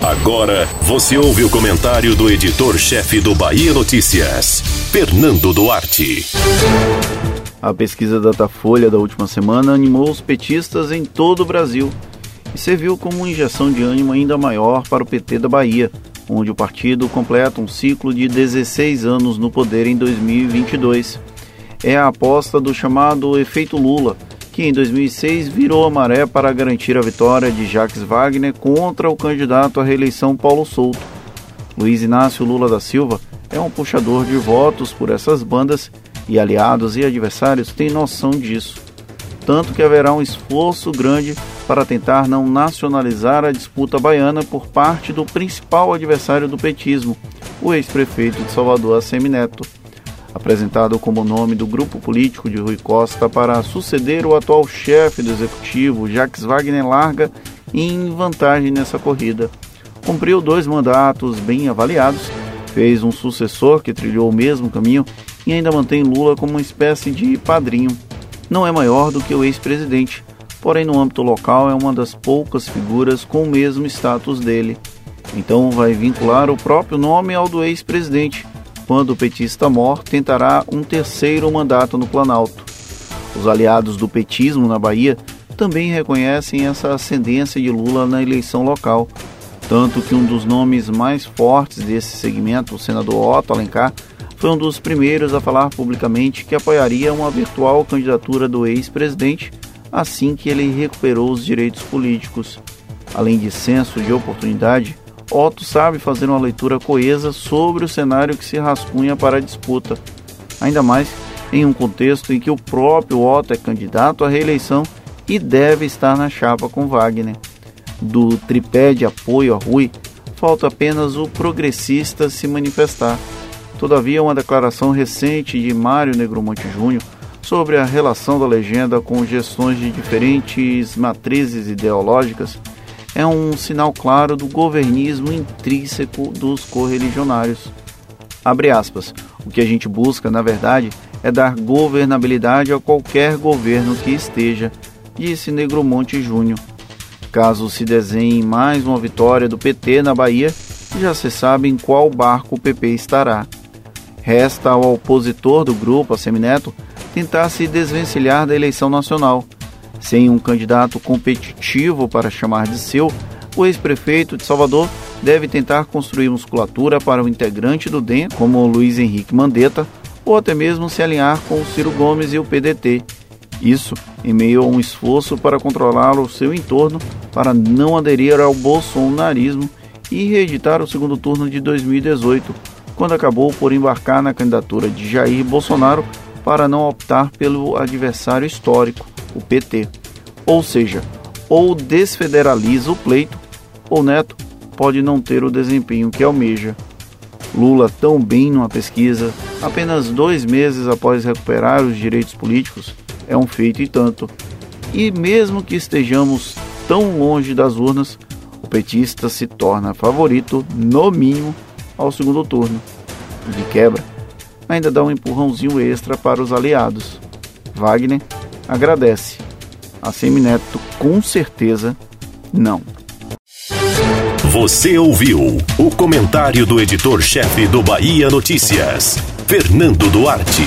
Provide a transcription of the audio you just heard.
Agora você ouve o comentário do editor-chefe do Bahia Notícias, Fernando Duarte. A pesquisa Datafolha da última semana animou os petistas em todo o Brasil e serviu como uma injeção de ânimo ainda maior para o PT da Bahia, onde o partido completa um ciclo de 16 anos no poder em 2022. É a aposta do chamado efeito Lula, que em 2006 virou a maré para garantir a vitória de Jacques Wagner contra o candidato à reeleição Paulo Souto. Luiz Inácio Lula da Silva é um puxador de votos por essas bandas e aliados e adversários têm noção disso, tanto que haverá um esforço grande para tentar não nacionalizar a disputa baiana por parte do principal adversário do petismo, o ex-prefeito de Salvador, Assemineto. Apresentado como nome do grupo político de Rui Costa para suceder o atual chefe do executivo, Jacques Wagner larga em vantagem nessa corrida. Cumpriu dois mandatos bem avaliados, fez um sucessor que trilhou o mesmo caminho e ainda mantém Lula como uma espécie de padrinho. Não é maior do que o ex-presidente, porém no âmbito local é uma das poucas figuras com o mesmo status dele. Então vai vincular o próprio nome ao do ex-presidente. Quando o petista mor, tentará um terceiro mandato no Planalto. Os aliados do petismo na Bahia também reconhecem essa ascendência de Lula na eleição local, tanto que um dos nomes mais fortes desse segmento, o senador Otto Alencar, foi um dos primeiros a falar publicamente que apoiaria uma virtual candidatura do ex-presidente assim que ele recuperou os direitos políticos. Além de senso de oportunidade, Otto sabe fazer uma leitura coesa sobre o cenário que se rascunha para a disputa, ainda mais em um contexto em que o próprio Otto é candidato à reeleição e deve estar na chapa com Wagner. Do tripé de apoio a Rui, falta apenas o progressista se manifestar. Todavia, uma declaração recente de Mário Negromonte Júnior sobre a relação da legenda com gestões de diferentes matrizes ideológicas é um sinal claro do governismo intrínseco dos correligionários. Abre aspas. O que a gente busca, na verdade, é dar governabilidade a qualquer governo que esteja, disse Negromonte Júnior. Caso se desenhe mais uma vitória do PT na Bahia, já se sabe em qual barco o PP estará. Resta ao opositor do grupo, a Semineto, tentar se desvencilhar da eleição nacional. Sem um candidato competitivo para chamar de seu, o ex-prefeito de Salvador deve tentar construir musculatura para o integrante do DEM, como Luiz Henrique Mandetta, ou até mesmo se alinhar com o Ciro Gomes e o PDT. Isso em meio a um esforço para controlar o seu entorno para não aderir ao bolsonarismo e reeditar o segundo turno de 2018, quando acabou por embarcar na candidatura de Jair Bolsonaro para não optar pelo adversário histórico, o PT. Ou seja, ou desfederaliza o pleito, ou Neto pode não ter o desempenho que almeja. Lula, tão bem numa pesquisa, apenas dois meses após recuperar os direitos políticos, é um feito e tanto. E mesmo que estejamos tão longe das urnas, o petista se torna favorito, no mínimo, ao segundo turno. De quebra, ainda dá um empurrãozinho extra para os aliados. Wagner agradece. A Semineto, com certeza, não. Você ouviu o comentário do editor-chefe do Bahia Notícias, Fernando Duarte.